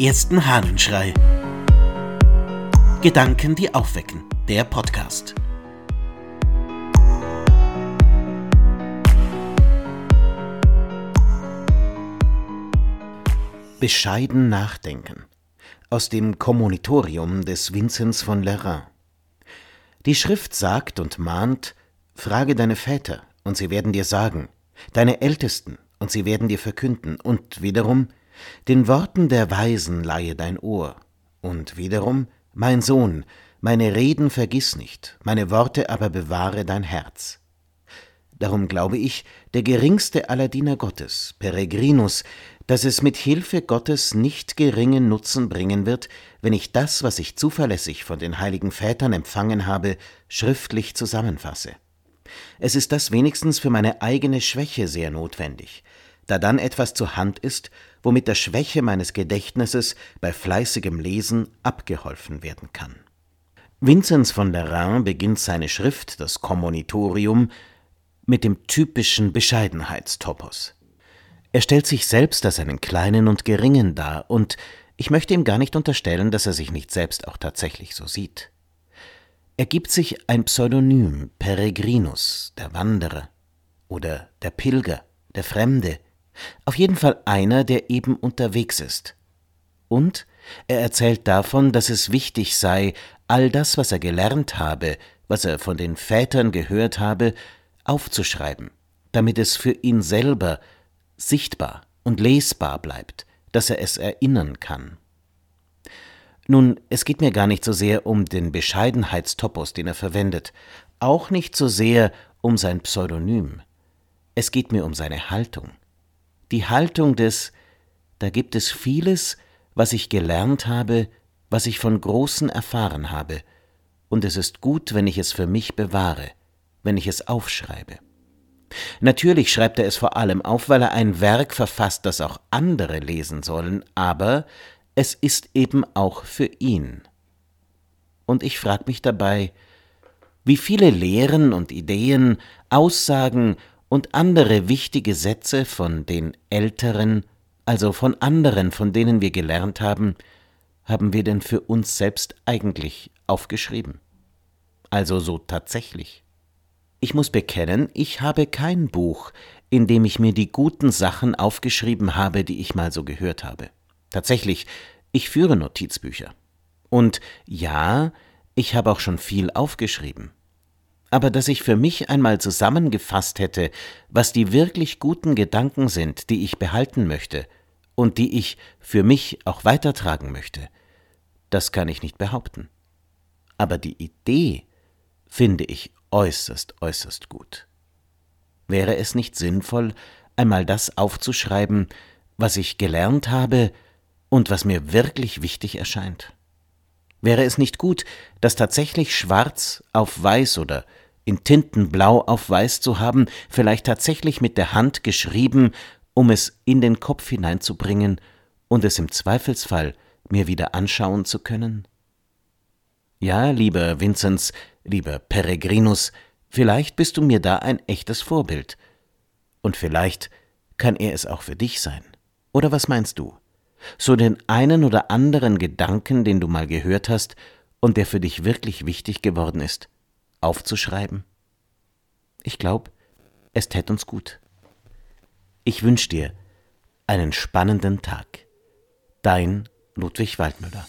ersten Hahnenschrei. Gedanken, die aufwecken. Der Podcast. Bescheiden nachdenken. Aus dem Kommonitorium des Vinzenz von Lerins. Die Schrift sagt und mahnt, frage deine Väter, und sie werden dir sagen, deine Ältesten, und sie werden dir verkünden, und wiederum, den Worten der Weisen leihe dein Ohr, und wiederum, mein Sohn, meine Reden vergiss nicht, meine Worte aber bewahre dein Herz. Darum glaube ich, der geringste aller Diener Gottes, Peregrinus, dass es mit Hilfe Gottes nicht geringen Nutzen bringen wird, wenn ich das, was ich zuverlässig von den heiligen Vätern empfangen habe, schriftlich zusammenfasse. Es ist das wenigstens für meine eigene Schwäche sehr notwendig, da dann etwas zur Hand ist, womit der Schwäche meines Gedächtnisses bei fleißigem Lesen abgeholfen werden kann. Vinzenz von Lerins beginnt seine Schrift, das Kommonitorium, mit dem typischen Bescheidenheitstopos. Er stellt sich selbst als einen Kleinen und Geringen dar, und ich möchte ihm gar nicht unterstellen, dass er sich nicht selbst auch tatsächlich so sieht. Er gibt sich ein Pseudonym, Peregrinus, der Wanderer, oder der Pilger, der Fremde, auf jeden Fall einer, der eben unterwegs ist. Und er erzählt davon, dass es wichtig sei, all das, was er gelernt habe, was er von den Vätern gehört habe, aufzuschreiben, damit es für ihn selber sichtbar und lesbar bleibt, dass er es erinnern kann. Nun, es geht mir gar nicht so sehr um den Bescheidenheitstopos, den er verwendet, auch nicht so sehr um sein Pseudonym. Es geht mir um seine Haltung die Haltung des, da gibt es vieles, was ich gelernt habe, was ich von Großen erfahren habe, und es ist gut, wenn ich es für mich bewahre, wenn ich es aufschreibe. Natürlich schreibt er es vor allem auf, weil er ein Werk verfasst, das auch andere lesen sollen, aber es ist eben auch für ihn. Und ich frage mich dabei, wie viele Lehren und Ideen, Aussagen und andere wichtige Sätze von den Älteren, also von anderen, von denen wir gelernt haben, haben wir denn für uns selbst eigentlich aufgeschrieben? Also so tatsächlich. Ich muss bekennen, ich habe kein Buch, in dem ich mir die guten Sachen aufgeschrieben habe, die ich mal so gehört habe. Tatsächlich, ich führe Notizbücher. Und ja, ich habe auch schon viel aufgeschrieben aber dass ich für mich einmal zusammengefasst hätte, was die wirklich guten Gedanken sind, die ich behalten möchte und die ich für mich auch weitertragen möchte, das kann ich nicht behaupten. Aber die Idee finde ich äußerst, äußerst gut. Wäre es nicht sinnvoll, einmal das aufzuschreiben, was ich gelernt habe und was mir wirklich wichtig erscheint? Wäre es nicht gut, das tatsächlich schwarz auf weiß oder in Tintenblau auf weiß zu haben, vielleicht tatsächlich mit der Hand geschrieben, um es in den Kopf hineinzubringen und es im Zweifelsfall mir wieder anschauen zu können? Ja, lieber Vinzenz, lieber Peregrinus, vielleicht bist du mir da ein echtes Vorbild. Und vielleicht kann er es auch für dich sein. Oder was meinst du? So den einen oder anderen Gedanken, den du mal gehört hast und der für dich wirklich wichtig geworden ist, aufzuschreiben? Ich glaube, es tät uns gut. Ich wünsch dir einen spannenden Tag. Dein Ludwig Waldmüller.